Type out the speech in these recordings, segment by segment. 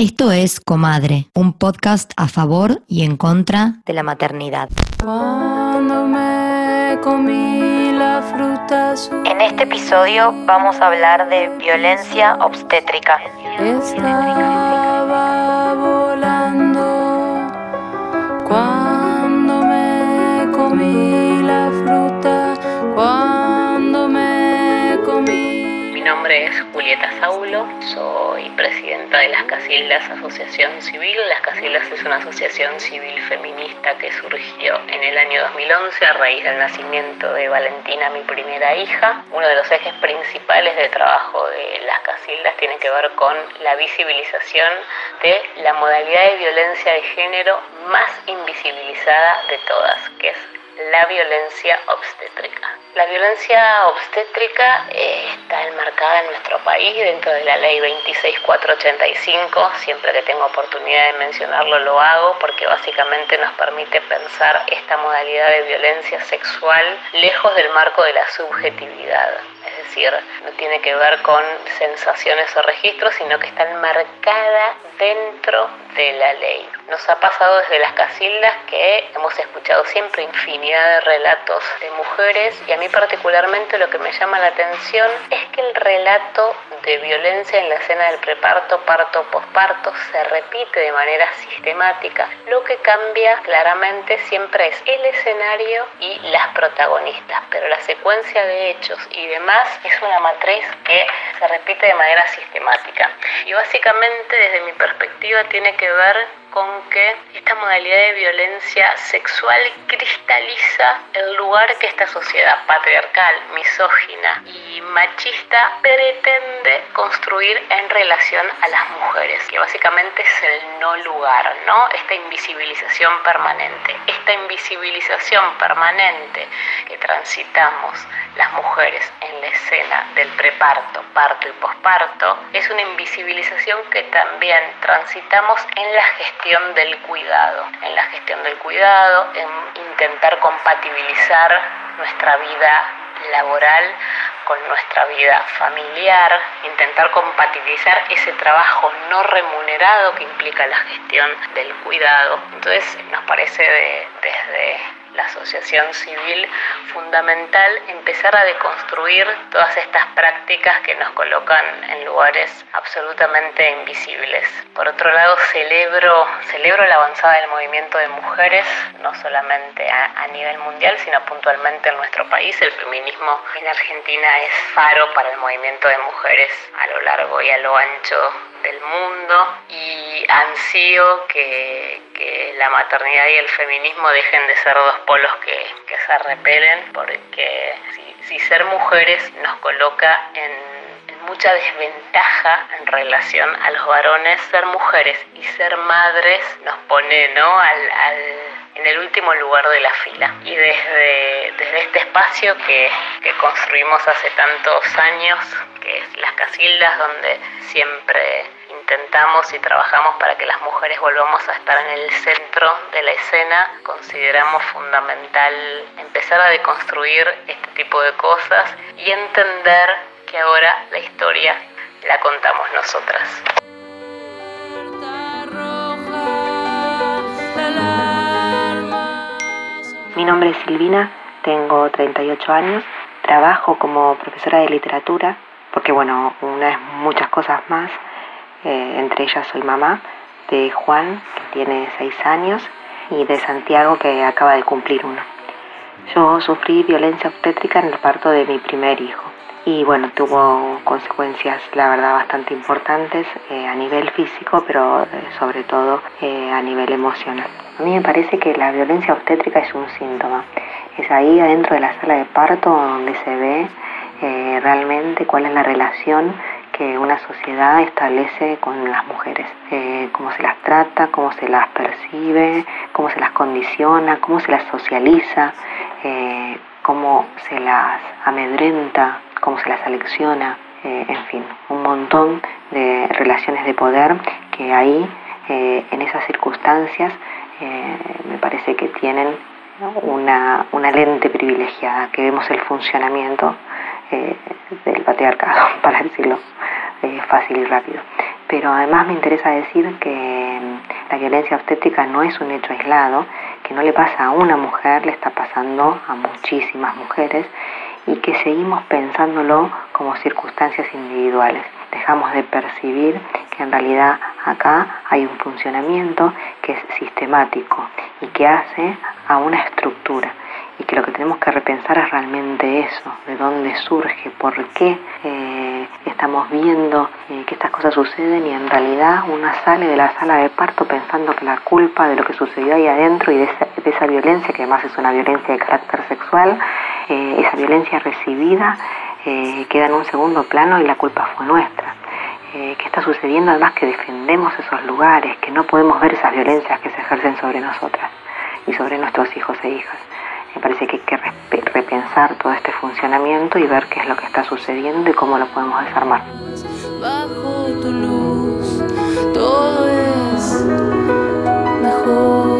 Esto es Comadre, un podcast a favor y en contra de la maternidad. Cuando me comí la fruta En este episodio vamos a hablar de violencia obstétrica. estaba Julieta Saulo, soy presidenta de Las Casildas Asociación Civil. Las Casildas es una asociación civil feminista que surgió en el año 2011 a raíz del nacimiento de Valentina, mi primera hija. Uno de los ejes principales de trabajo de Las Casildas tiene que ver con la visibilización de la modalidad de violencia de género más invisibilizada de todas, que es la violencia obstétrica. La violencia obstétrica eh, está enmarcada en nuestro país dentro de la ley 26485. Siempre que tengo oportunidad de mencionarlo lo hago porque básicamente nos permite pensar esta modalidad de violencia sexual lejos del marco de la subjetividad. Es decir, no tiene que ver con sensaciones o registros, sino que está enmarcada dentro de la ley. Nos ha pasado desde las casildas que hemos escuchado siempre infinidad de relatos de mujeres y a mí particularmente lo que me llama la atención es que el relato de violencia en la escena del preparto, parto, posparto se repite de manera sistemática. Lo que cambia claramente siempre es el escenario y las protagonistas, pero la secuencia de hechos y demás es una matriz que se repite de manera sistemática. Y básicamente desde mi perspectiva tiene que ver con que esta modalidad de violencia sexual cristaliza el lugar que esta sociedad patriarcal, misógina y machista pretende construir en relación a las mujeres, que básicamente es el no lugar, ¿no? Esta invisibilización permanente. Esta invisibilización permanente que transitamos las mujeres en la escena del preparto, parto y posparto es una invisibilización que también transitamos en la gestión del cuidado, en la gestión del cuidado, en intentar compatibilizar nuestra vida laboral con nuestra vida familiar, intentar compatibilizar ese trabajo no remunerado que implica la gestión del cuidado. Entonces nos parece de, desde la asociación civil fundamental empezar a deconstruir todas estas prácticas que nos colocan en lugares absolutamente invisibles. Por otro lado, celebro, celebro la avanzada del movimiento de mujeres, no solamente a, a nivel mundial, sino puntualmente en nuestro país. El feminismo en Argentina es faro para el movimiento de mujeres a lo largo y a lo ancho del mundo y ansío que, que la maternidad y el feminismo dejen de ser dos polos que, que se repelen porque si, ser mujeres nos coloca en, en, mucha desventaja en relación a los varones, ser mujeres y ser madres nos pone ¿no? al, al en el último lugar de la fila. Y desde, desde este espacio que, que, construimos hace tantos años, que es Las Casildas, donde siempre intentamos y trabajamos para que las mujeres volvamos a estar en el centro de la escena, consideramos fundamental empezar a deconstruir este tipo de cosas y entender que ahora la historia la contamos nosotras. Mi nombre es Silvina, tengo 38 años, trabajo como profesora de literatura, porque bueno, una es muchas cosas más, eh, entre ellas soy mamá de Juan, que tiene 6 años, y de Santiago, que acaba de cumplir uno. Yo sufrí violencia obstétrica en el parto de mi primer hijo y bueno, tuvo consecuencias la verdad bastante importantes eh, a nivel físico, pero eh, sobre todo eh, a nivel emocional. A mí me parece que la violencia obstétrica es un síntoma. Es ahí adentro de la sala de parto donde se ve realmente cuál es la relación que una sociedad establece con las mujeres, eh, cómo se las trata, cómo se las percibe, cómo se las condiciona, cómo se las socializa, eh, cómo se las amedrenta, cómo se las selecciona, eh, en fin, un montón de relaciones de poder que ahí, en esas circunstancias, me parece que tienen una, una lente privilegiada, que vemos el funcionamiento del patriarcado, para decirlo eh, fácil y rápido. pero además me interesa decir que mm, la violencia obstétrica no es un hecho aislado, que no le pasa a una mujer, le está pasando a muchísimas mujeres y que seguimos pensándolo como circunstancias individuales. Dejamos de percibir que en realidad acá hay un funcionamiento que es sistemático y que hace a una estructura. Y que lo que tenemos que repensar es realmente eso, de dónde surge, por qué eh, estamos viendo eh, que estas cosas suceden y en realidad una sale de la sala de parto pensando que la culpa de lo que sucedió ahí adentro y de esa, violencia, que además es una violencia de carácter sexual, eh, esa violencia recibida queda en un segundo plano y la culpa fue nuestra. ¿Qué está sucediendo además que defendemos esos lugares, que no podemos ver esas violencias que se ejercen sobre nosotras y sobre nuestros hijos e hijas. Me parece que hay que repensar todo este funcionamiento y ver qué es lo que está sucediendo y cómo lo podemos desarmar. Bajo tu luz, todo es mejor.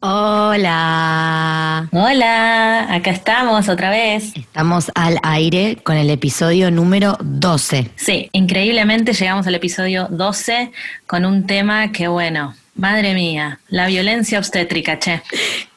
Hola. Hola, acá estamos otra vez. Estamos al aire con el episodio número 12. Sí, increíblemente llegamos al episodio 12 con un tema que, bueno, madre mía, la violencia obstétrica, che.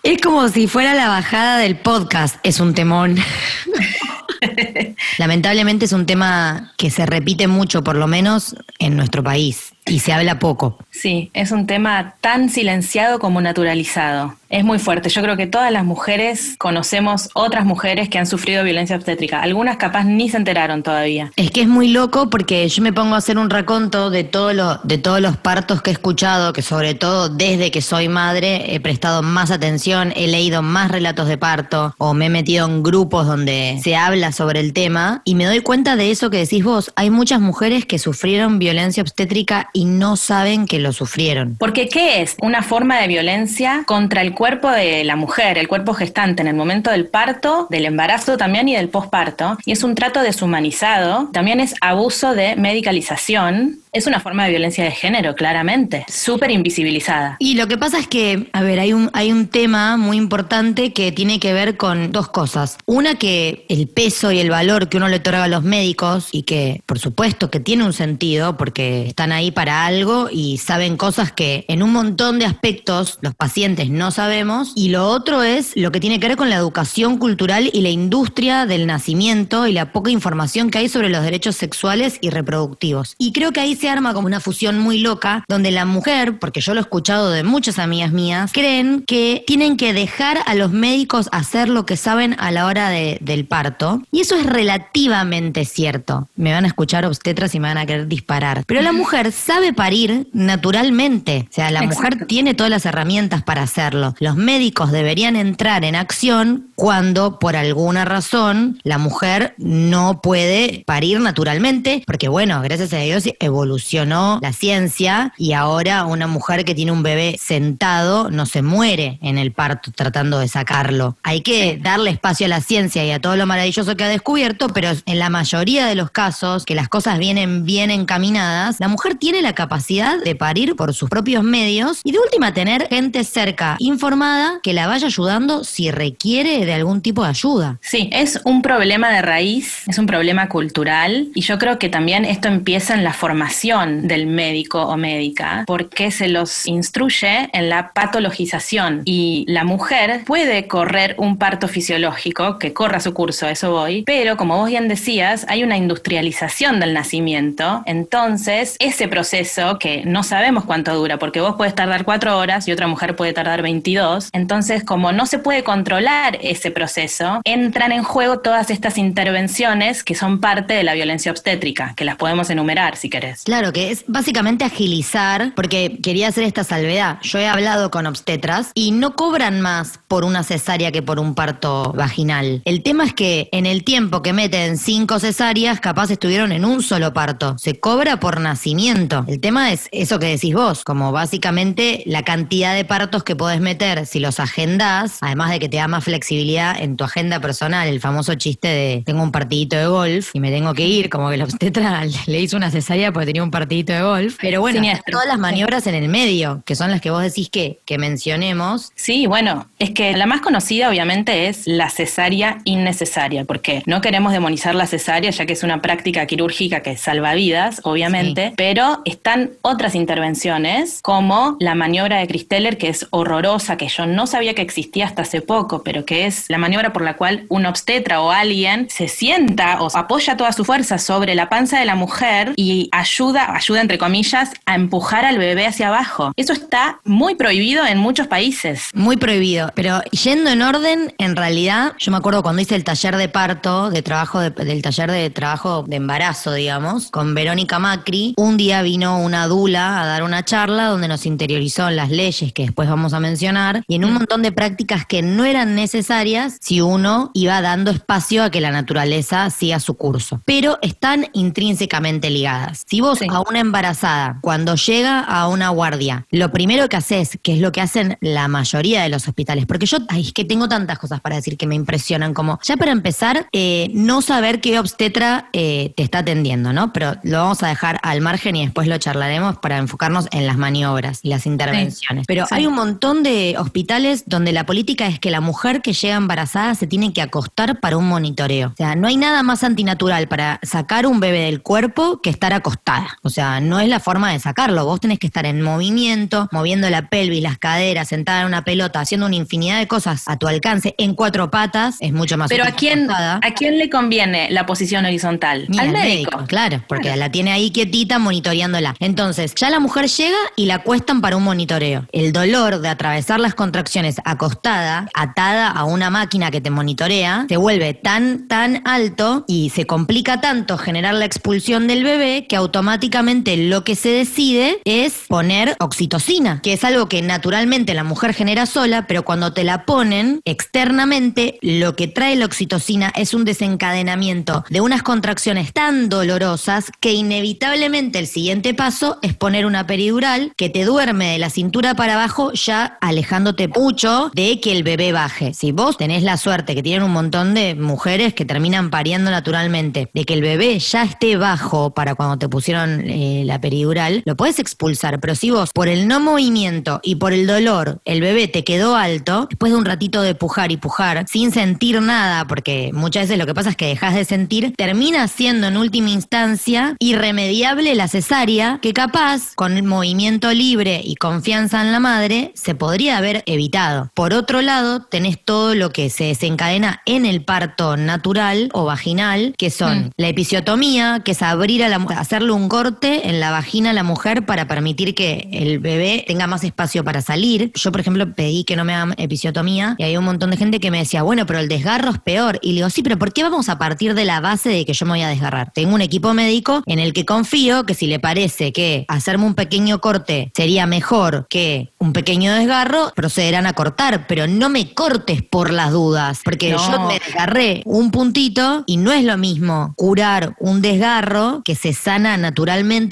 Es como si fuera la bajada del podcast, es un temón. Lamentablemente es un tema que se repite mucho, por lo menos en nuestro país, y se habla poco. Sí, es un tema tan silenciado como naturalizado. Es muy fuerte. Yo creo que todas las mujeres conocemos otras mujeres que han sufrido violencia obstétrica. Algunas capaz ni se enteraron todavía. Es que es muy loco porque yo me pongo a hacer un raconto de, todo lo, de todos los partos que he escuchado, que sobre todo desde que soy madre he prestado más atención, he leído más relatos de parto o me he metido en grupos donde se habla sobre el tema y me doy cuenta de eso que decís vos. Hay muchas mujeres que sufrieron violencia obstétrica y no saben que lo sufrieron. Porque ¿qué es? Una forma de violencia contra el cuerpo de la mujer, el cuerpo gestante en el momento del parto, del embarazo también y del posparto. Y es un trato deshumanizado, también es abuso de medicalización, es una forma de violencia de género, claramente, súper invisibilizada. Y lo que pasa es que, a ver, hay un, hay un tema muy importante que tiene que ver con dos cosas. Una, que el peso y el valor que uno le otorga a los médicos y que, por supuesto, que tiene un sentido porque están ahí para algo y saben cosas que en un montón de aspectos los pacientes no sabemos. Y lo otro es lo que tiene que ver con la educación cultural y la industria del nacimiento y la poca información que hay sobre los derechos sexuales y reproductivos. Y creo que ahí se arma como una fusión muy loca, donde la mujer, porque yo lo he escuchado de muchas amigas mías, creen que tienen que dejar a los médicos hacer lo que saben a la hora del parto. Y eso es relativamente cierto. Me van a escuchar obstetras y me van a querer disparar. Pero la mujer sabe parir naturalmente. O sea, la mujer tiene todas las herramientas para hacerlo. Los médicos deberían entrar en acción cuando por alguna razón la mujer no puede parir naturalmente, porque bueno, gracias a Dios evolucionó evolucionó la ciencia y ahora una mujer que tiene un bebé sentado no se muere en el parto tratando de sacarlo. Hay que darle espacio a la ciencia y a todo lo maravilloso que ha descubierto, pero en la mayoría de los casos que las cosas vienen bien encaminadas, la mujer tiene la capacidad de parir por sus propios medios y de última tener gente cerca informada que la vaya ayudando si requiere de algún tipo de ayuda. Sí, es un problema de raíz, es un problema cultural y yo creo que también esto empieza en la formación del médico o médica porque se los instruye en la patologización y la mujer puede correr un parto fisiológico que corra su curso, eso voy, pero como vos bien decías, hay una industrialización del nacimiento, entonces ese proceso que no sabemos cuánto dura, porque vos puedes tardar cuatro horas y otra mujer puede tardar 22, entonces como no se puede controlar ese proceso, entran en juego todas estas intervenciones que son parte de la violencia obstétrica, que las podemos enumerar si querés. Claro, que es básicamente agilizar, porque quería hacer esta salvedad. Yo he hablado con obstetras y no cobran más por una cesárea que por un parto vaginal. El tema es que en el tiempo que meten cinco cesáreas, capaz estuvieron en un solo parto. Se cobra por nacimiento. El tema es eso que decís vos, como básicamente la cantidad de partos que podés meter si los agendás, además de que te da más flexibilidad en tu agenda personal, el famoso chiste de tengo un partidito de golf y me tengo que ir, como que la obstetra le hizo una cesárea porque tenía tenía un partidito de golf. Pero bueno, Siniestro. todas las maniobras en el medio, que son las que vos decís que, que mencionemos. Sí, bueno, es que la más conocida obviamente es la cesárea innecesaria, porque no queremos demonizar la cesárea, ya que es una práctica quirúrgica que salva vidas, obviamente, pero están otras intervenciones, como la maniobra de Christeller, que es horrorosa, que yo no sabía que existía hasta hace poco, pero que es la maniobra por la cual un obstetra o alguien se sienta o apoya toda su fuerza sobre la panza de la mujer y ayuda, ayuda entre comillas, a empujar al bebé hacia abajo. Eso está muy prohibido en muchos países. Muy prohibido. Pero yendo en orden, en realidad, yo me acuerdo cuando hice el taller de parto, de trabajo, de- del taller de trabajo de embarazo, digamos, con Verónica Macri, un día vino una dula a dar una charla donde nos interiorizó las leyes que después vamos a mencionar y en un montón de prácticas que no eran necesarias si uno iba dando espacio a que la naturaleza siga su curso. Pero están intrínsecamente ligadas. Si vos Sí. a una embarazada, cuando llega a una guardia, lo primero que haces, que es lo que hacen la mayoría de los hospitales, porque yo, ay, es que tengo tantas cosas para decir que me impresionan, como ya para empezar, eh, no saber qué obstetra eh, te está atendiendo, ¿no? Pero lo vamos a dejar al margen y después lo charlaremos para enfocarnos en las maniobras y las intervenciones. Pero Sí. hay un montón de hospitales donde la política es que la mujer que llega embarazada se tiene que acostar para un monitoreo. O sea, no hay nada más antinatural para sacar un bebé del cuerpo que estar acostada. O sea, no es la forma de sacarlo. Vos tenés que estar en movimiento, moviendo la pelvis, las caderas, sentada en una pelota, haciendo una infinidad de cosas a tu alcance en cuatro patas. Es mucho más Pero ¿a quién. ¿a quién le conviene la posición horizontal? Ni al médico. Claro, porque la tiene ahí quietita monitoreándola. Entonces, ya la mujer llega y la acuestan para un monitoreo. El dolor de atravesar las contracciones acostada, atada a una máquina que te monitorea, se vuelve tan, tan alto y se complica tanto generar la expulsión del bebé que automáticamente lo que se decide es poner oxitocina, que es algo que naturalmente la mujer genera sola, pero cuando te la ponen externamente, lo que trae la oxitocina es un desencadenamiento de unas contracciones tan dolorosas que inevitablemente el siguiente paso es poner una peridural que te duerme de la cintura para abajo ya alejándote mucho de que el bebé baje. Si vos tenés la suerte que tienen un montón de mujeres que terminan pariendo naturalmente, de que el bebé ya esté bajo para cuando te pusieron eh, la peridural, lo puedes expulsar, pero si vos por el no movimiento y por el dolor el bebé te quedó alto, después de un ratito de pujar y pujar, sin sentir nada, porque muchas veces lo que pasa es que dejas de sentir, termina siendo en última instancia irremediable la cesárea, que capaz, con el movimiento libre y confianza en la madre, se podría haber evitado. Por otro lado, tenés todo lo que se desencadena en el parto natural o vaginal, que son la episiotomía, que es abrir a la hacerle un corte en la vagina a la mujer para permitir que el bebé tenga más espacio para salir. Yo, por ejemplo, pedí que no me hagan episiotomía y hay un montón de gente que me decía, bueno, pero el desgarro es peor. Y le digo, sí, pero ¿por qué vamos a partir de la base de que yo me voy a desgarrar? Tengo un equipo médico en el que confío que si le parece que hacerme un pequeño corte sería mejor que un pequeño desgarro, procederán a cortar, pero no me cortes por las dudas, porque No. yo me desgarré un puntito y no es lo mismo curar un desgarro que se sana naturalmente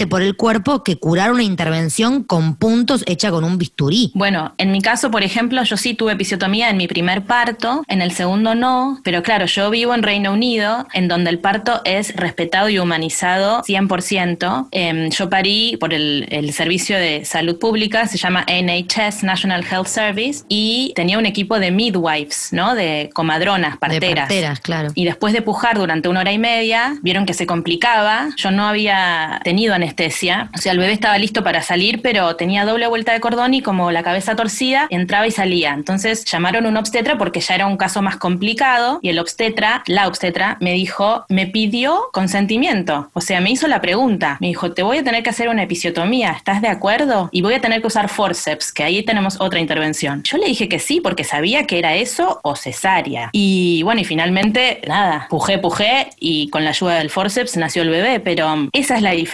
por el cuerpo que curar una intervención con puntos hecha con un bisturí. Bueno, en mi caso, por ejemplo, yo sí tuve episiotomía en mi primer parto, en el segundo no, pero claro, yo vivo en Reino Unido, en donde el parto es respetado y humanizado 100%. Em, yo parí por el, el servicio de salud pública, se llama NHS, National Health Service, y tenía un equipo de midwives, ¿no? De comadronas, parteras. De parteras, claro. Y después de pujar durante una hora y media, vieron que se complicaba. Yo no había tenido anestesia. O sea, el bebé estaba listo para salir, pero tenía doble vuelta de cordón y como la cabeza torcida, entraba y salía. Entonces llamaron un obstetra porque ya era un caso más complicado y el obstetra, la obstetra, me dijo, me pidió consentimiento. O sea, me hizo la pregunta. Me dijo, te voy a tener que hacer una episiotomía. ¿Estás de acuerdo? Y voy a tener que usar forceps, que ahí tenemos otra intervención. Yo le dije que sí porque sabía que era eso o cesárea. Y bueno, y finalmente, nada, pujé, pujé y con la ayuda del forceps nació el bebé, pero um, esa es la diferencia,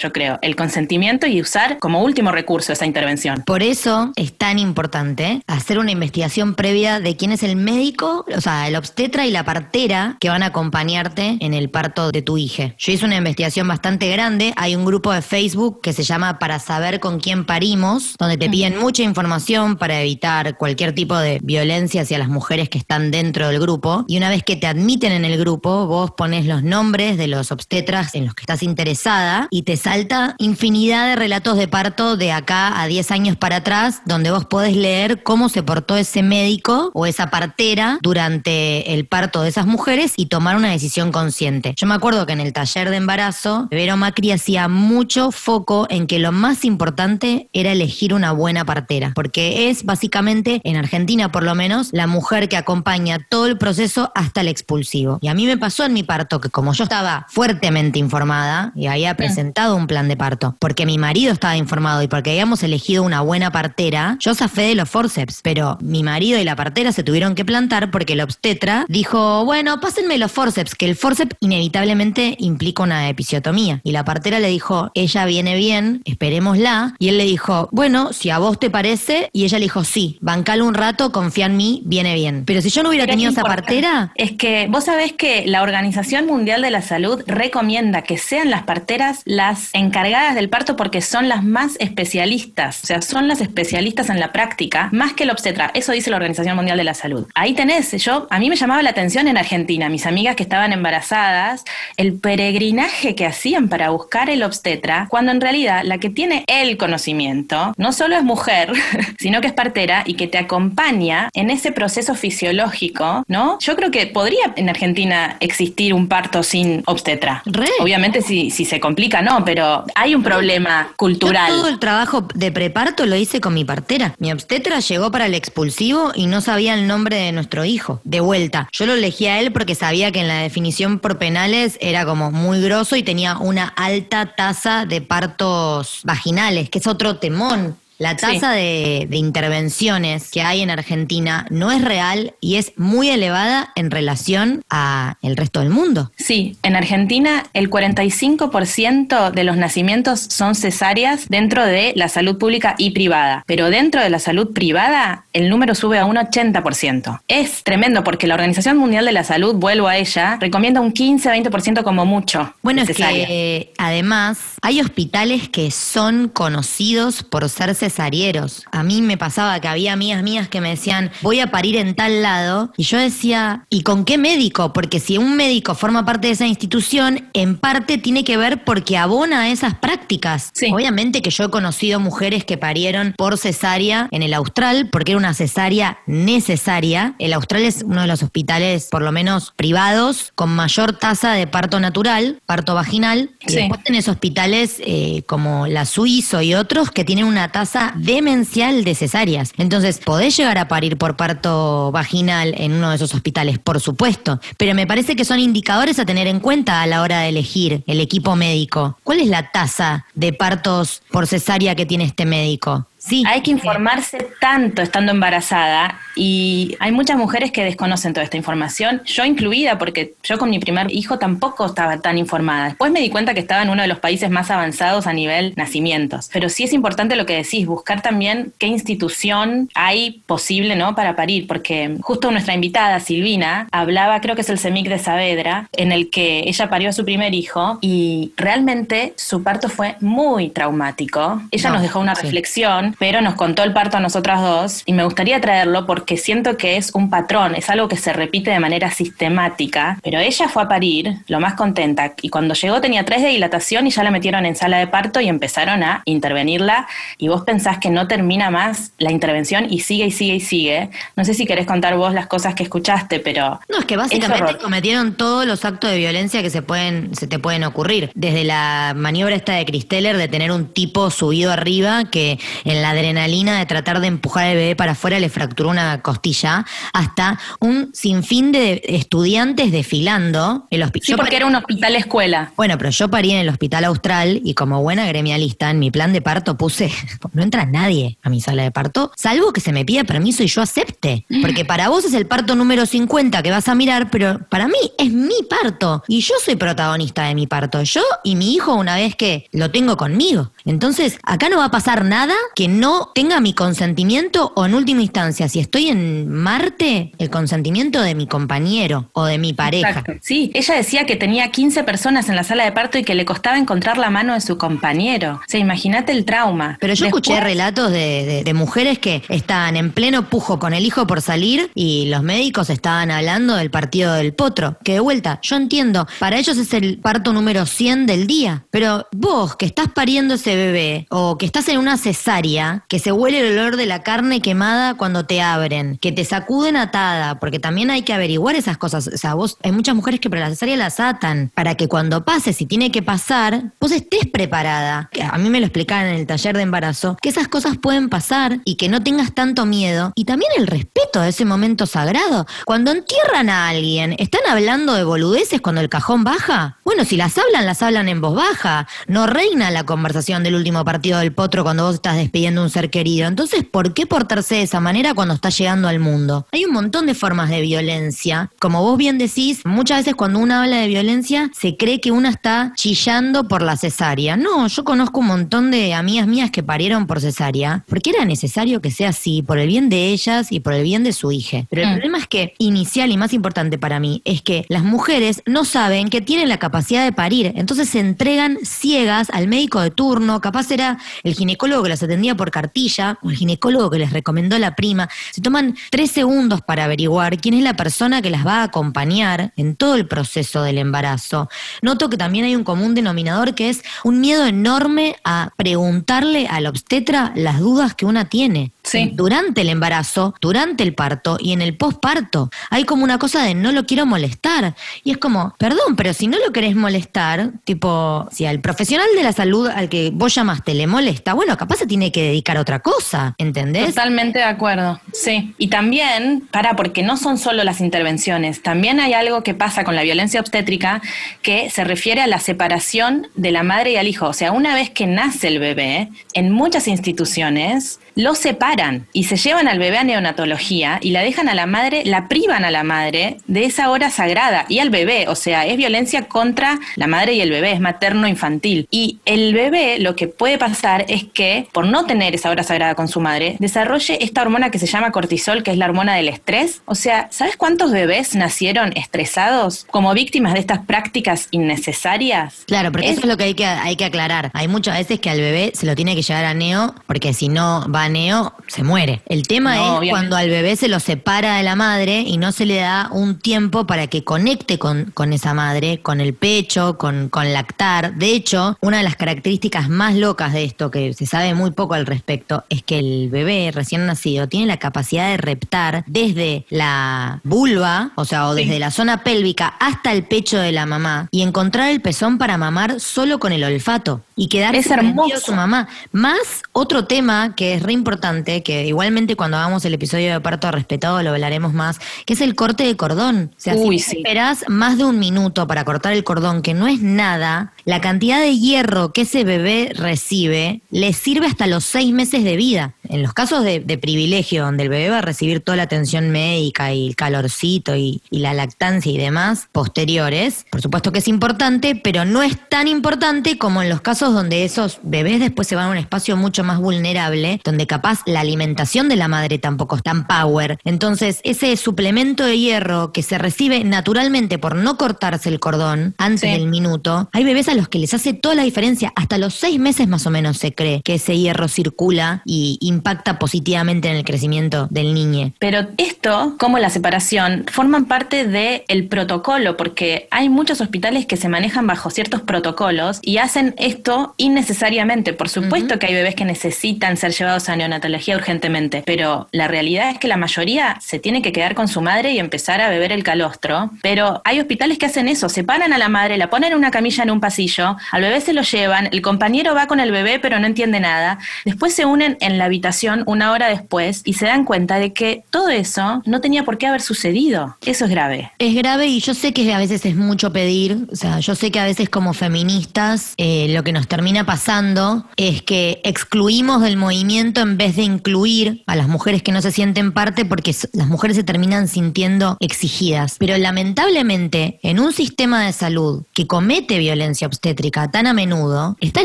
yo creo, el consentimiento y usar como último recurso esa intervención. Por eso es tan importante hacer una investigación previa de quién es el médico, o sea, el obstetra y la partera que van a acompañarte en el parto de tu hija. Yo hice una investigación bastante grande. Hay un grupo de Facebook que se llama Para saber con quién parimos, donde te piden mucha información para evitar cualquier tipo de violencia hacia las mujeres que están dentro del grupo. Y una vez que te admiten en el grupo, vos pones los nombres de los obstetras en los que estás interesada y te salta infinidad de relatos de parto de acá a 10 años para atrás, donde vos podés leer cómo se portó ese médico o esa partera durante el parto de esas mujeres y tomar una decisión consciente. Yo me acuerdo que en el taller de embarazo, Vero Macri hacía mucho foco en que lo más importante era elegir una buena partera, porque es básicamente, en Argentina por lo menos, la mujer que acompaña todo el proceso hasta el expulsivo. Y a mí me pasó en mi parto que como yo estaba fuertemente informada y había presentado un plan de parto, porque mi marido estaba informado y porque habíamos elegido una buena partera, yo zafé de los forceps, pero mi marido y la partera se tuvieron que plantar porque el obstetra dijo, bueno, pásenme los forceps, que el forceps inevitablemente implica una episiotomía. Y la partera le dijo, ella viene bien, esperémosla. Y él le dijo, bueno, si a vos te parece, y ella le dijo, sí, bancalo un rato, confía en mí, viene bien. Pero si yo no hubiera Pero tenido es esa partera, Es que vos sabés que la Organización Mundial de la Salud recomienda que sean las parteras las encargadas del parto porque son las más especialistas, o sea, son las especialistas en la práctica, más que el obstetra. Eso dice la Organización Mundial de la Salud. Ahí tenés, yo, a mí me llamaba la atención en Argentina, mis amigas que estaban embarazadas, el peregrinaje que hacían para buscar el obstetra, cuando en realidad la que tiene el conocimiento no solo es mujer, sino que es partera y que te acompaña en ese proceso fisiológico, ¿no? Yo creo que podría en Argentina existir un parto sin obstetra. Re. Obviamente si, si se no, pero hay un problema cultural. todo el trabajo de preparto lo hice con mi partera. Mi obstetra llegó para el expulsivo y no sabía el nombre de nuestro hijo. De vuelta. Yo lo elegí a él porque sabía que en la definición por penales era como muy grosso y tenía una alta tasa de partos vaginales, que es otro temón. La tasa de, de intervenciones que hay en Argentina no es real y es muy elevada en relación a el resto del mundo. Sí, en Argentina el 45% de los nacimientos son cesáreas dentro de la salud pública y privada, pero dentro de la salud privada el número sube a un 80%. Es tremendo porque la Organización Mundial de la Salud, vuelvo a ella, recomienda un 15-20% como mucho. Bueno, es que además hay hospitales que son conocidos por ser cesarieros. A mí me pasaba que había amigas mías que me decían, voy a parir en tal lado, y yo decía, ¿y con qué médico? Porque si un médico forma parte de esa institución, en parte tiene que ver porque abona a esas prácticas. Sí. Obviamente que yo he conocido mujeres que parieron por cesárea en el Austral, porque era una cesárea necesaria. El Austral es uno de los hospitales, por lo menos privados, con mayor tasa de parto natural, parto vaginal. Y Sí. después tenés hospitales eh, como la Suizo y otros que tienen una tasa demencial de cesáreas. Entonces, podés llegar a parir por parto vaginal en uno de esos hospitales, por supuesto. Pero me parece que son indicadores a tener en cuenta a la hora de elegir el equipo médico. ¿Cuál es la tasa de partos por cesárea que tiene este médico? Sí. Hay que informarse tanto estando embarazada y hay muchas mujeres que desconocen toda esta información, yo incluida, porque yo con mi primer hijo tampoco estaba tan informada. Después me di cuenta que estaba en uno de los países más avanzados a nivel nacimientos. Pero sí es importante lo que decís, buscar también qué institución hay posible ¿no? para parir, porque justo nuestra invitada, Silvina, hablaba, creo que es el CEMIC de Saavedra, en el que ella parió a su primer hijo y realmente su parto fue muy traumático. Ella No, nos dejó una sí. reflexión pero nos contó el parto a nosotras dos y me gustaría traerlo porque siento que es un patrón, es algo que se repite de manera sistemática, pero ella fue a parir lo más contenta y cuando llegó tenía tres de dilatación y ya la metieron en sala de parto y empezaron a intervenirla y vos pensás que no termina más la intervención y sigue y sigue y sigue. No sé si querés contar vos las cosas que escuchaste, pero... No, es que básicamente cometieron todos los actos de violencia que se pueden, se te pueden ocurrir. Desde la maniobra esta de Cristeller de tener un tipo subido arriba que en la adrenalina de tratar de empujar al bebé para afuera le fracturó una costilla, hasta un sinfín de estudiantes desfilando. El hospi- Sí, yo porque parí- era un hospital escuela. Bueno, pero yo parí en el hospital austral y como buena gremialista en mi plan de parto puse, no entra nadie a mi sala de parto, salvo que se me pida permiso y yo acepte. Porque para vos es el parto número 50 que vas a mirar, pero para mí es mi parto. Y yo soy protagonista de mi parto. Yo y mi hijo una vez que lo tengo conmigo. Entonces, acá no va a pasar nada que no tenga mi consentimiento o en última instancia, si estoy en Marte, el consentimiento de mi compañero o de mi pareja. Exacto. Sí, ella decía que tenía 15 personas en la sala de parto y que le costaba encontrar la mano de su compañero. O sea, imagínate el trauma. Pero yo escuché relatos de, de- de mujeres que estaban en pleno pujo con el hijo por salir y los médicos estaban hablando del partido del potro. Que de vuelta, yo entiendo, para ellos es el parto número 100 del día. Pero vos que estás pariendo ese bebé o que estás en una cesárea, que se huele el olor de la carne quemada cuando te abren, que te sacuden atada, porque también hay que averiguar esas cosas. O sea, vos, hay muchas mujeres que para la cesárea las atan, para que cuando pase, si tiene que pasar, vos estés preparada. A mí me lo explicaban en el taller de embarazo, que esas cosas pueden pasar y que no tengas tanto miedo. Y también el respeto a ese momento sagrado. Cuando entierran a alguien, ¿están hablando de boludeces cuando el cajón baja? Bueno, si las hablan, las hablan en voz baja. No reina la conversación del último partido del potro cuando vos estás despidiendo a un ser querido. Entonces, ¿por qué portarse de esa manera cuando está llegando al mundo? Hay un montón de formas de violencia. Como vos bien decís, muchas veces cuando uno habla de violencia, se cree que una está chillando por la cesárea. No, yo conozco un montón de amigas mías que parieron por cesárea, porque era necesario que sea así, por el bien de ellas y por el bien de su hija. Pero el Mm. problema es que, inicial y más importante para mí, es que las mujeres no saben que tienen la capacidad de parir, entonces se entregan ciegas al médico de turno, capaz era el ginecólogo que las atendía por cartilla o el ginecólogo que les recomendó la prima. Se toman tres segundos para averiguar quién es la persona que las va a acompañar en todo el proceso del embarazo. Noto que también hay un común denominador que es un miedo enorme a preguntarle al obstetra las dudas que una tiene. Sí. Durante el embarazo, durante el parto y en el posparto. Hay como una cosa de no lo quiero molestar. Y es como, perdón, pero si no lo querés molestar, tipo, si al profesional de la salud al que vos llamaste le molesta, bueno, capaz se tiene que dedicar a otra cosa, ¿entendés? Totalmente de acuerdo, sí. Y también, para, porque no son solo las intervenciones, también hay algo que pasa con la violencia obstétrica que se refiere a la separación de la madre y al hijo. O sea, una vez que nace el bebé, en muchas instituciones lo separan y se llevan al bebé a neonatología y la dejan a la madre, la privan a la madre de esa hora sagrada y al bebé. O sea, es violencia contra la madre y el bebé, es materno-infantil. Y el bebé lo que puede pasar es que, por no tener esa hora sagrada con su madre, desarrolle esta hormona que se llama cortisol, que es la hormona del estrés. O sea, ¿sabes cuántos bebés nacieron estresados como víctimas de estas prácticas innecesarias? Claro, porque Es- eso es lo que hay que, hay que aclarar. Hay muchas veces que al bebé se lo tiene que llevar a neo, porque si no va a neo, se muere. El tema No, es obviamente. cuando al bebé se lo separa de la madre y no se le da un tiempo para que conecte con, con esa madre, con el pecho, con, con lactar. De hecho, una de las características más locas de esto, que se sabe muy poco al respecto, es que el bebé recién nacido tiene la capacidad de reptar desde la vulva, o sea, o Sí. desde la zona pélvica hasta el pecho de la mamá y encontrar el pezón para mamar solo con el olfato y quedarse Es hermoso. su mamá. Más otro tema que es re importante, que igualmente cuando hagamos el episodio de parto respetado lo hablaremos más, que es el corte de cordón. O sea, Uy, si sí. esperás más de un minuto para cortar el cordón, que no es nada, la cantidad de hierro que ese bebé recibe le sirve hasta los seis meses de vida. En los casos de, de privilegio, donde el bebé va a recibir toda la atención médica y el calorcito y, y la lactancia y demás posteriores, por supuesto que es importante, pero no es tan importante como en los casos donde esos bebés después se van a un espacio mucho más vulnerable, donde capaz la alimentación de la madre tampoco es tan power. Entonces, ese suplemento de hierro que se recibe naturalmente por no cortarse el cordón antes Sí. del minuto, hay bebés a los que les hace toda la diferencia. Hasta los seis meses más o menos se cree que ese hierro circula y impacta positivamente en el crecimiento del niño. Pero esto, como la separación, forman parte del protocolo, porque hay muchos hospitales que se manejan bajo ciertos protocolos y hacen esto innecesariamente. Por supuesto que hay bebés que necesitan ser llevados a neonatología urgentemente, pero la realidad es que la mayoría se tiene que quedar con su madre y empezar a beber el calostro. Pero hay hospitales que hacen eso, separan a la madre, la ponen en una camilla en un pasillo, al bebé se lo llevan, el compañero va con el bebé pero no entiende nada, después se unen en la habitación una hora después y se dan cuenta de que todo eso no tenía por qué haber sucedido. Eso es grave. Es grave y yo sé que a veces es mucho pedir, o sea, yo sé que a veces como feministas eh, lo que nos termina pasando es que excluimos del movimiento en vez de incluir a las mujeres que no se sienten parte porque las mujeres se terminan sintiendo exigidas. Pero lamentablemente en un sistema de salud que comete violencia obstétrica tan a menudo, estar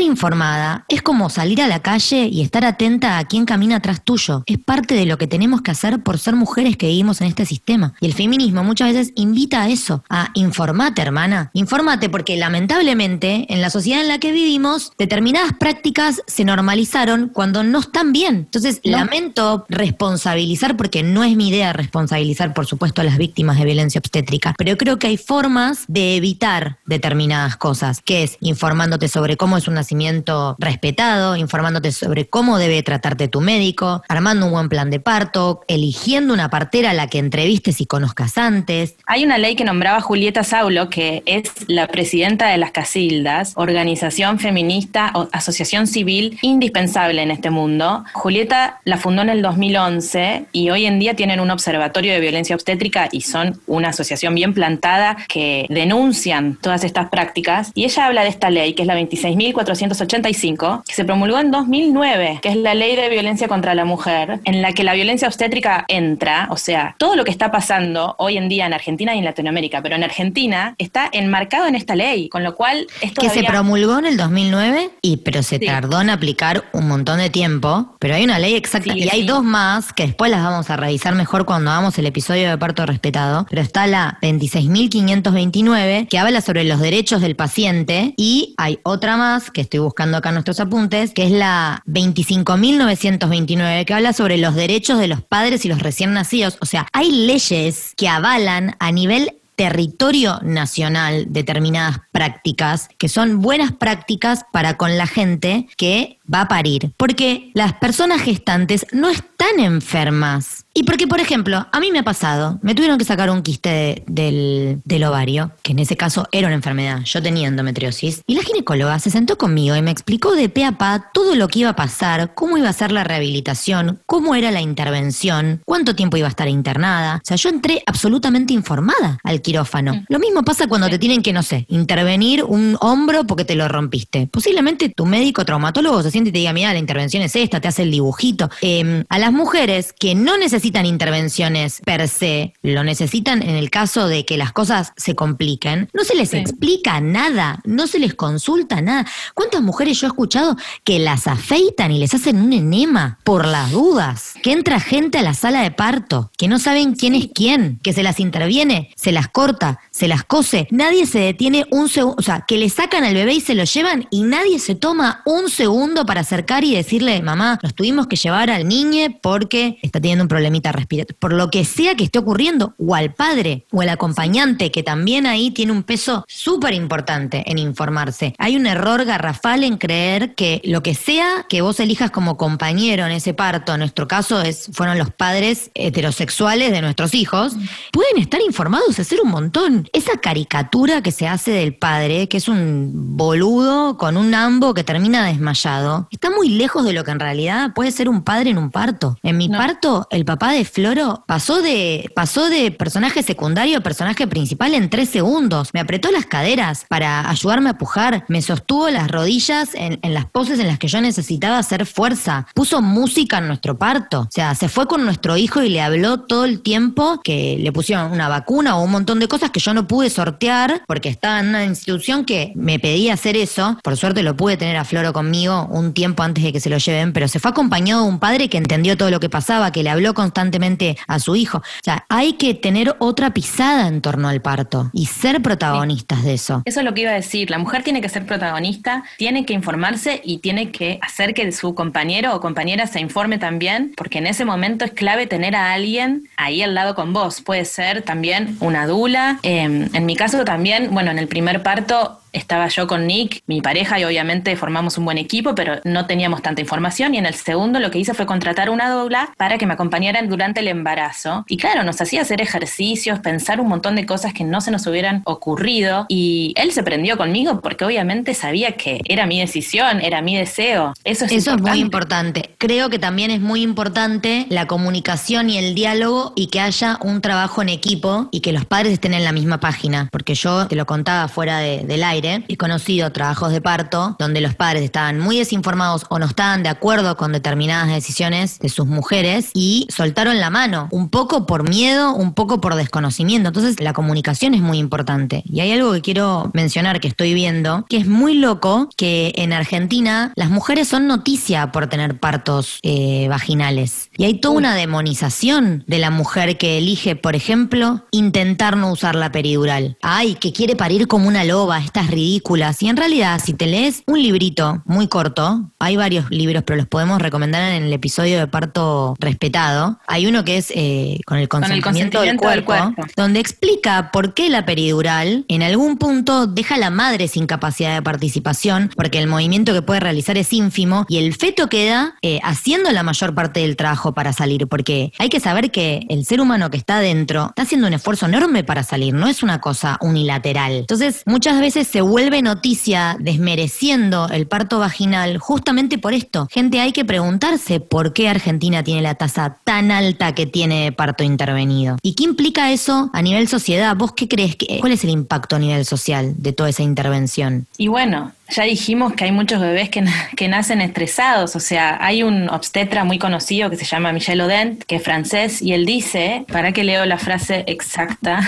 informada es como salir a la calle y estar atenta a quién camina atrás tuyo. Es parte de lo que tenemos que hacer por ser mujeres que vivimos en este sistema. Y el feminismo muchas veces invita a eso, a informate, hermana. Infórmate porque lamentablemente en la sociedad en la que vivimos, determinadas prácticas se normalizaron cuando no están bien. Entonces, lamento responsabilizar, porque no es mi idea responsabilizar, por supuesto, a las víctimas de violencia obstétrica, pero creo que hay formas de evitar determinadas cosas, que informándote sobre cómo es un nacimiento respetado, informándote sobre cómo debe tratarte tu médico, armando un buen plan de parto, eligiendo una partera a la que entrevistes y conozcas antes. Hay una ley que nombraba Julieta Saulo, que es la presidenta de las Casildas, organización feminista o asociación civil indispensable en este mundo. Julieta la fundó en el 2011 y hoy en día tienen un observatorio de violencia obstétrica y son una asociación bien plantada que denuncian todas estas prácticas. Y ella habla de esta ley, que es la 26.485, que se promulgó en 2009, que es la ley de violencia contra la mujer, en la que la violencia obstétrica entra, o sea, todo lo que está pasando hoy en día en Argentina y en Latinoamérica, pero en Argentina está enmarcado en esta ley, con lo cual esto Que se promulgó en el 2009, y, pero se tardó en aplicar un montón de tiempo, pero hay una ley exacta y hay dos más que después las vamos a revisar mejor cuando hagamos el episodio de parto respetado, pero está la 26.529 que habla sobre los derechos del paciente y hay otra más que estoy buscando acá en nuestros apuntes, que es la 25.929 que habla sobre los derechos de los padres y los recién nacidos. O sea, hay leyes que avalan a nivel territorio nacional determinadas prácticas que son buenas prácticas para con la gente que va a parir. Porque las personas gestantes no están enfermas. Y porque, por ejemplo, a mí me ha pasado, me tuvieron que sacar un quiste del, del ovario, que en ese caso era una enfermedad, yo tenía endometriosis, y la ginecóloga se sentó conmigo y me explicó de pe a pa todo lo que iba a pasar, cómo iba a ser la rehabilitación, cómo era la intervención, cuánto tiempo iba a estar internada. O sea, yo entré absolutamente informada al quirófano. Lo mismo pasa cuando te tienen que, no sé, intervenir un hombro porque te lo rompiste. Posiblemente tu médico traumatólogo se siente y te diga, mira, la intervención es esta, te hace el dibujito. Eh, a las mujeres que no necesitan intervenciones per se, lo necesitan en el caso de que las cosas se compliquen, no se les explica nada, no se les consulta nada. ¿Cuántas mujeres yo he escuchado que las afeitan y les hacen un enema por las dudas? Que entra gente a la sala de parto, que no saben quién es quién, que se las interviene, se las corta, se las cose. Nadie se detiene un segundo, o sea, que le sacan al bebé y se lo llevan y nadie se toma un segundo para acercar y decirle, mamá, nos tuvimos que llevar al niño porque está teniendo un problemita respiratorio. Por lo que sea que esté ocurriendo, o al padre o al acompañante, que también ahí tiene un peso súper importante en informarse. Hay un error garrafal en creer que lo que sea que vos elijas como compañero en ese parto, en nuestro caso es, fueron los padres heterosexuales de nuestros hijos, pueden estar informados hacer un montón. Esa caricatura que se hace del padre, que es un boludo con un ambo que termina desmayado, está muy lejos de lo que en realidad puede ser un padre en un parto. En mi parto, el papá de Floro pasó de, pasó de personaje secundario a personaje principal en tres segundos. Me apretó las caderas para ayudarme a pujar, me sostuvo las rodillas en, en las poses en las que yo necesitaba hacer fuerza, puso música en nuestro parto. O sea, se fue con nuestro hijo y le habló todo el tiempo que le pusieron una vacuna o un montón de cosas que yo no pude sortear porque estaba en una institución que me pedía hacer eso. Por suerte lo pude tener a Floro conmigo un tiempo antes de que se lo lleven, pero se fue acompañado de un padre que entendió todo lo que pasaba, que le habló constantemente a su hijo. O sea, hay que tener otra pisada en torno al parto y ser protagonistas de eso. Eso es lo que iba a decir. La mujer tiene que ser protagonista, tiene que informarse y tiene que hacer que su compañero o compañera se informe también, porque en ese momento es clave tener a alguien ahí al lado con vos. Puede ser también una dula. Eh, en mi caso también, bueno, en el primer parto estaba yo con Nick, mi pareja, y obviamente formamos un buen equipo, pero no teníamos tanta información. Y en el segundo lo que hice fue contratar una dobla para que me acompañaran durante el embarazo. Y claro, nos hacía hacer ejercicios, pensar un montón de cosas que no se nos hubieran ocurrido. Y él se prendió conmigo porque obviamente sabía que era mi decisión, era mi deseo. Eso es Eso importante. es muy importante. Creo que también es muy importante la comunicación y el diálogo y que haya un trabajo en equipo y que los padres estén en la misma página. Porque yo te lo contaba fuera de- del aire aire, he conocido trabajos de parto donde los padres estaban muy desinformados o no estaban de acuerdo con determinadas decisiones de sus mujeres y soltaron la mano, un poco por miedo, un poco por desconocimiento. Entonces la comunicación es muy importante. Y hay algo que quiero mencionar que estoy viendo, que es muy loco que en Argentina las mujeres son noticia por tener partos eh, vaginales. Y hay toda una demonización de la mujer que elige, por ejemplo, intentar no usar la peridural. Ay, que quiere parir como una loba, estas ridículas. Y en realidad, si te lees un librito muy corto, hay varios libros, pero los podemos recomendar en el episodio de parto respetado. Hay uno que es eh, con el consentimiento, del, cuerpo, donde explica por qué la peridural en algún punto deja a la madre sin capacidad de participación, porque el movimiento que puede realizar es ínfimo y el feto queda eh, haciendo la mayor parte del trabajo para salir, porque hay que saber que el ser humano que está adentro está haciendo un esfuerzo enorme para salir, no es una cosa unilateral. Entonces, muchas veces se vuelve noticia desmereciendo el parto vaginal justamente por esto. Gente, hay que preguntarse por qué Argentina tiene la tasa tan alta que tiene de parto intervenido. ¿Y qué implica eso a nivel sociedad? ¿Vos qué crees? Que, ¿Cuál es el impacto a nivel social de toda esa intervención? Y bueno, ya dijimos que hay muchos bebés que, que, nacen estresados, o sea, hay un obstetra muy conocido que se llama Michel Odent, que es francés, y él dice, para que leo la frase exacta.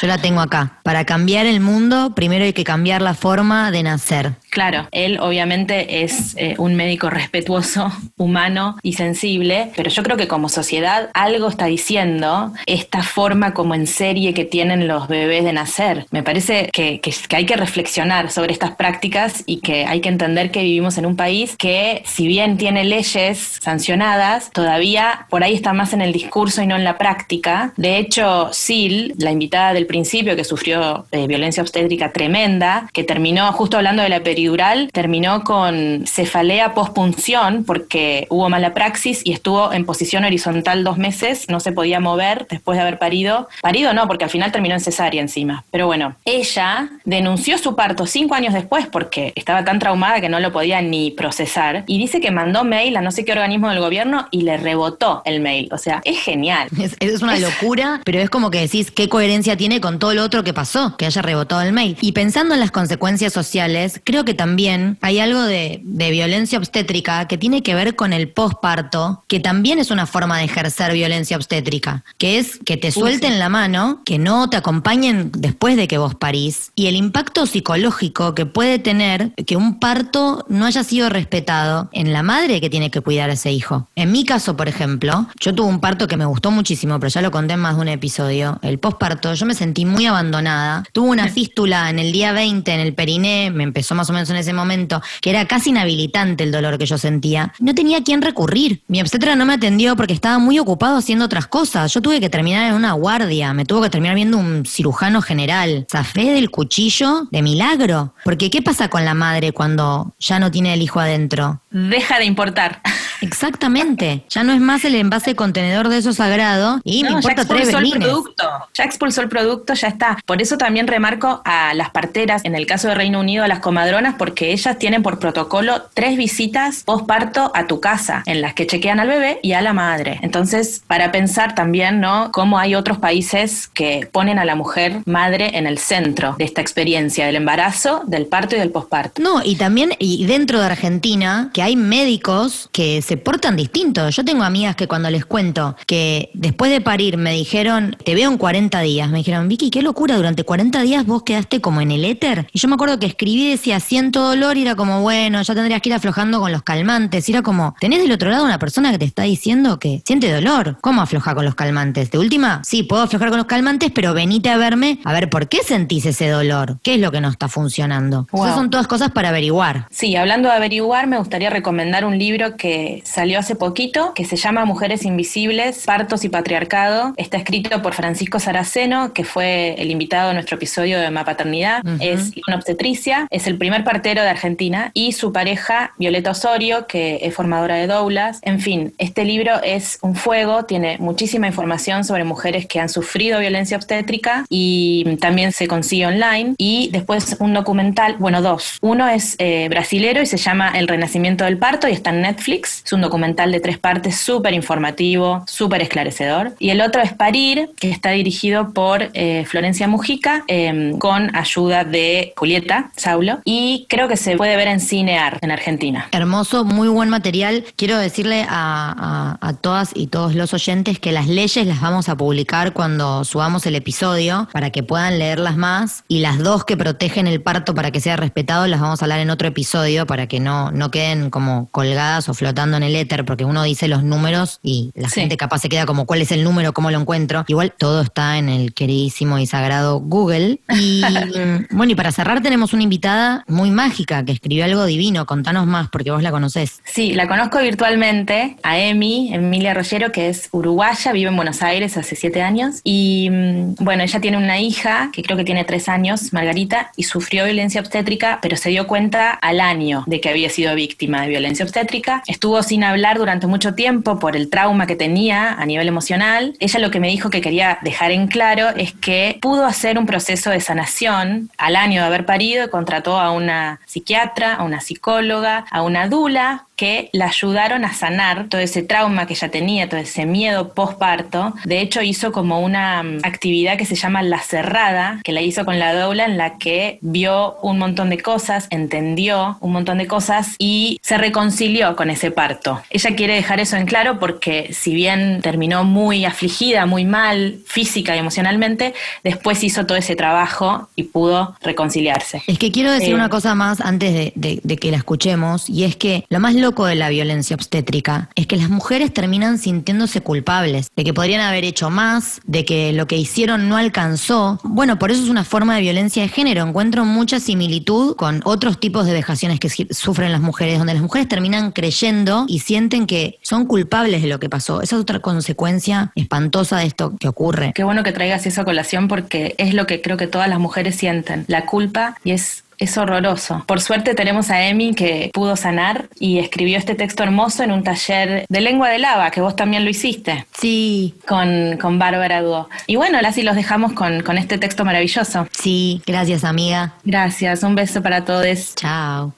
Yo la tengo acá. Para cambiar el mundo, primero hay que cambiar la forma de nacer. Claro, él obviamente es eh, un médico respetuoso, humano y sensible, pero yo creo que como sociedad algo está diciendo esta forma como en serie que tienen los bebés de nacer. Me parece que, que, que hay que reflexionar sobre estas prácticas y que hay que entender que vivimos en un país que si bien tiene leyes sancionadas, todavía por ahí está más en el discurso y no en la práctica. De hecho, Sil, la invitada del principio que sufrió eh, violencia obstétrica tremenda, que terminó justo hablando de la peridural, terminó con cefalea pospunción porque hubo mala praxis y estuvo en posición horizontal dos meses, no se podía mover después de haber parido. Parido no, porque al final terminó en cesárea encima. Pero bueno, ella denunció su parto cinco años después porque estaba tan traumada que no lo podía ni procesar y dice que mandó mail a no sé qué organismo del gobierno y le rebotó el mail. O sea, es genial. Es, es una locura, pero es como que decís qué coherencia tiene con todo lo otro que pasó, que haya rebotado el mail. Y pensando en las consecuencias sociales, creo que también hay algo de, de violencia obstétrica que tiene que ver con el posparto, que también es una forma de ejercer violencia obstétrica, que es que te suelten la mano, que no te acompañen después de que vos parís, y el impacto psicológico que puede tener que un parto no haya sido respetado en la madre que tiene que cuidar a ese hijo. En mi caso, por ejemplo, yo tuve un parto que me gustó muchísimo, pero ya lo conté en más de un episodio. El posparto, yo me sentí muy abandonada. Tuve una fístula en el día 20 en el periné, me empezó más o menos en ese momento, que era casi inhabilitante el dolor que yo sentía. No tenía a quién recurrir. Mi obstetra no me atendió porque estaba muy ocupado haciendo otras cosas. Yo tuve que terminar en una guardia, me tuvo que terminar viendo un cirujano general. Zafé del cuchillo de milagro. Porque ¿qué pasa con la madre cuando ya no tiene el hijo adentro? Deja de importar. Exactamente. Ya no es más el envase contenedor de eso sagrado y me No, ya tres expulsó el producto, ya expulsó el producto, ya está. Por eso también remarco a las parteras, en el caso de Reino Unido, a las comadronas, porque ellas tienen por protocolo tres visitas postparto a tu casa, en las que chequean al bebé y a la madre. Entonces, para pensar también, ¿no? Cómo hay otros países que ponen a la mujer madre en el centro de esta experiencia del embarazo, del parto y del No, y también y dentro de Argentina, que hay médicos que se portan distinto. Yo tengo amigas que cuando les cuento que después de parir me dijeron, te veo en 40 días, me dijeron, Vicky, qué locura, durante 40 días vos quedaste como en el éter. Y yo me acuerdo que escribí, decía, siento dolor, y era como, bueno, ya tendrías que ir aflojando con los calmantes. Y era como, tenés del otro lado una persona que te está diciendo que siente dolor. ¿Cómo afloja con los calmantes? De última, sí, puedo aflojar con los calmantes, pero venite a verme a ver por qué sentís ese dolor. ¿Qué es lo que no está funcionando? Wow. Son todas cosas para averiguar. Sí, hablando de averiguar, me gustaría recomendar un libro que salió hace poquito, que se llama Mujeres Invisibles, Partos y Patriarcado. Está escrito por Francisco Saraceno, que fue el invitado de nuestro episodio de Mapaternidad. Ujú. Es una obstetricia, es el primer partero de Argentina, y su pareja, Violeta Osorio, que es formadora de doulas. En fin, este libro es un fuego, tiene muchísima información sobre mujeres que han sufrido violencia obstétrica y también se consigue online. Y después un documental, bueno, dos. Uno es eh, brasilero y se llama El Renacimiento del Parto y está en Netflix. Es un documental de tres partes súper informativo, súper esclarecedor. Y el otro es Parir, que está dirigido por eh, Florencia Mujica, em, con ayuda de Julieta Saulo. Y creo que se puede ver en Cinear, en Argentina. Hermoso, muy buen material. Quiero decirle a, a todas y todos los oyentes que las leyes las vamos a publicar cuando subamos el episodio para que puedan leerlas más. Y las dos que protegen el parto para que sea respetado las vamos a hablar en otro episodio para que no, no queden como colgadas o flotando en el éter, porque uno dice los números y la Sí. gente capaz se queda como cuál es el número, cómo lo encuentro. Igual todo está en el queridísimo y sagrado Google. Y bueno, y para cerrar tenemos una invitada muy mágica que escribió algo divino. Contanos más porque vos la conocés. Sí, la conozco virtualmente, a Emi, Emilia Rollero, que es uruguaya, vive en Buenos Aires hace siete años. Y mm, bueno, ella tiene una hija que creo que tiene tres años, Margarita, y sufrió violencia obstétrica, pero se dio cuenta al año de que había sido víctima de violencia obstétrica. Estuvo sin hablar durante mucho tiempo por el trauma que tenía a nivel emocional. Ella lo que me dijo que quería dejar en claro es que pudo hacer un proceso de sanación al año de haber parido y contrató a una psiquiatra, a una psicóloga, a una dula que la ayudaron a sanar todo ese trauma que ella tenía, todo ese miedo postparto. De hecho, hizo como una mm, actividad que se llama La Cerrada, que la hizo con la doula, en la que vio un montón de cosas, entendió un montón de cosas y se reconcilió con ese parto. Ella quiere dejar eso en claro porque si bien terminó muy afligida, muy mal, física y emocionalmente, después hizo todo ese trabajo y pudo reconciliarse. Es que quiero decir Eh, una cosa más antes de, de- de que la escuchemos, y es que lo más loco de la violencia obstétrica es que las mujeres terminan sintiéndose culpables, de que podrían haber hecho más, de que lo que hicieron no alcanzó. Bueno, por eso es una forma de violencia de género. Encuentro mucha similitud con otros tipos de vejaciones que sufren las mujeres, donde las mujeres terminan creyendo y sienten que son culpables de lo que pasó. Esa es otra consecuencia espantosa de esto que ocurre. Qué bueno que traigas eso a colación porque es lo que creo que todas las mujeres sienten, la culpa y es... Es horroroso. Por suerte tenemos a Emi que pudo sanar y escribió este texto hermoso en un taller de lengua de lava, que vos también lo hiciste Sí, con, con Bárbara Duo. Y bueno, ahora sí los dejamos con, con este texto maravilloso. sí, gracias amiga. Gracias, un beso para todos. Chao.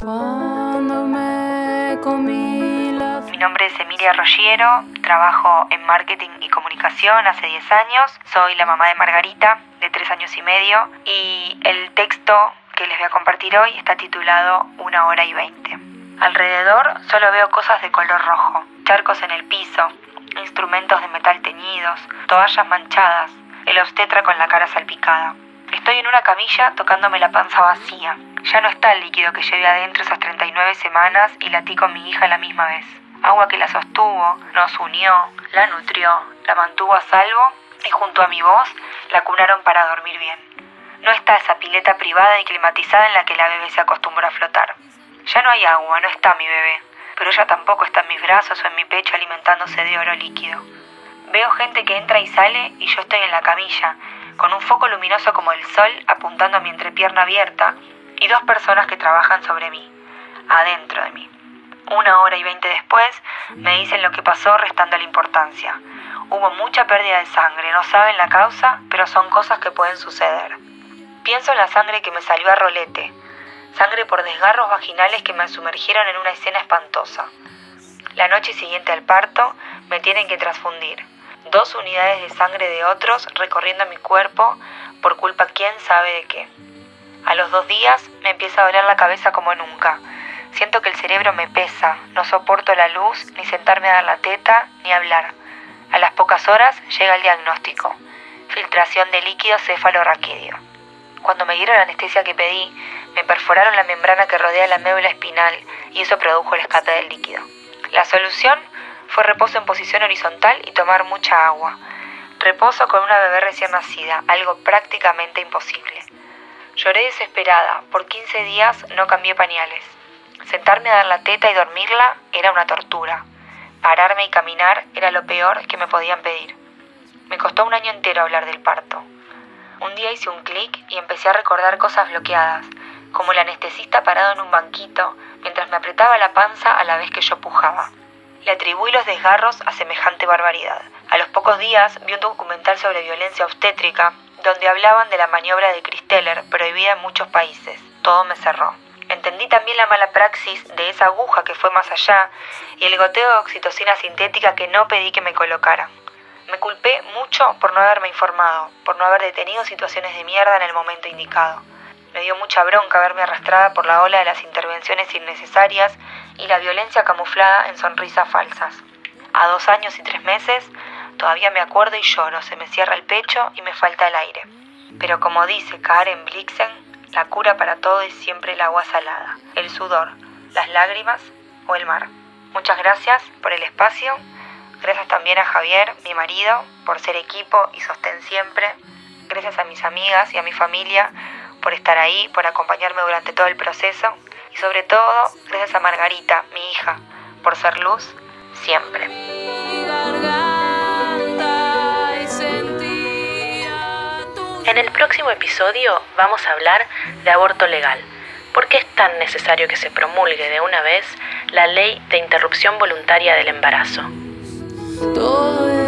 Cuando me comí la Mi nombre es Emilia Rogiero, trabajo en marketing y comunicación hace 10 años, soy la mamá de Margarita, de 3 años y medio, y el texto que les voy a compartir hoy está titulado Una hora y 20. Alrededor solo veo cosas de color rojo, charcos en el piso, instrumentos de metal teñidos, toallas manchadas, el obstetra con la cara salpicada. Estoy en una camilla tocándome la panza vacía. Ya no está el líquido que llevé adentro esas 39 semanas y latí con mi hija la misma vez. Agua que la sostuvo, nos unió, la nutrió, la mantuvo a salvo y junto a mi voz la cunaron para dormir bien. No está esa pileta privada y climatizada en la que la bebé se acostumbró a flotar. Ya no hay agua, no está mi bebé, pero ella tampoco está en mis brazos o en mi pecho alimentándose de oro líquido. Veo gente que entra y sale y yo estoy en la camilla, con un foco luminoso como el sol apuntando a mi entrepierna abierta y dos personas que trabajan sobre mí, adentro de mí. Una hora y veinte después me dicen lo que pasó restando la importancia. Hubo mucha pérdida de sangre, no saben la causa, pero son cosas que pueden suceder. Pienso en la sangre que me salió a rolete, sangre por desgarros vaginales que me sumergieron en una escena espantosa. La noche siguiente al parto me tienen que transfundir. Dos unidades de sangre de otros recorriendo mi cuerpo por culpa quién sabe de qué. A los dos días me empieza a doler la cabeza como nunca. Siento que el cerebro me pesa, no soporto la luz, ni sentarme a dar la teta, ni hablar. A las pocas horas llega el diagnóstico. Filtración de líquido cefalorraquídeo. Cuando me dieron la anestesia que pedí, me perforaron la membrana que rodea la médula espinal y eso produjo el escape del líquido. La solución fue reposo en posición horizontal y tomar mucha agua. Reposo con una bebé recién nacida, algo prácticamente imposible. Lloré desesperada, por 15 días no cambié pañales. Sentarme a dar la teta y dormirla era una tortura. Pararme y caminar era lo peor que me podían pedir. Me costó un año entero hablar del parto. Un día hice un clic y empecé a recordar cosas bloqueadas, como el anestesista parado en un banquito mientras me apretaba la panza a la vez que yo pujaba. Le atribuí los desgarros a semejante barbaridad. A los pocos días vi un documental sobre violencia obstétrica donde hablaban de la maniobra de Christeller prohibida en muchos países. Todo me cerró. Entendí también la mala praxis de esa aguja que fue más allá y el goteo de oxitocina sintética que no pedí que me colocaran. Me culpé mucho por no haberme informado, por no haber detenido situaciones de mierda en el momento indicado. Me dio mucha bronca verme arrastrada por la ola de las intervenciones innecesarias y la violencia camuflada en sonrisas falsas. A dos años y tres meses, todavía me acuerdo y lloro, se me cierra el pecho y me falta el aire. Pero como dice Karen Blixen, la cura para todo es siempre el agua salada, el sudor, las lágrimas o el mar. Muchas gracias por el espacio. Gracias también a Javier, mi marido, por ser equipo y sostén siempre. Gracias a mis amigas y a mi familia por estar ahí, por acompañarme durante todo el proceso. Y sobre todo, gracias a Margarita, mi hija, por ser luz siempre. En el próximo episodio vamos a hablar de aborto legal. ¿Por qué es tan necesario que se promulgue de una vez la ley de interrupción voluntaria del embarazo? todo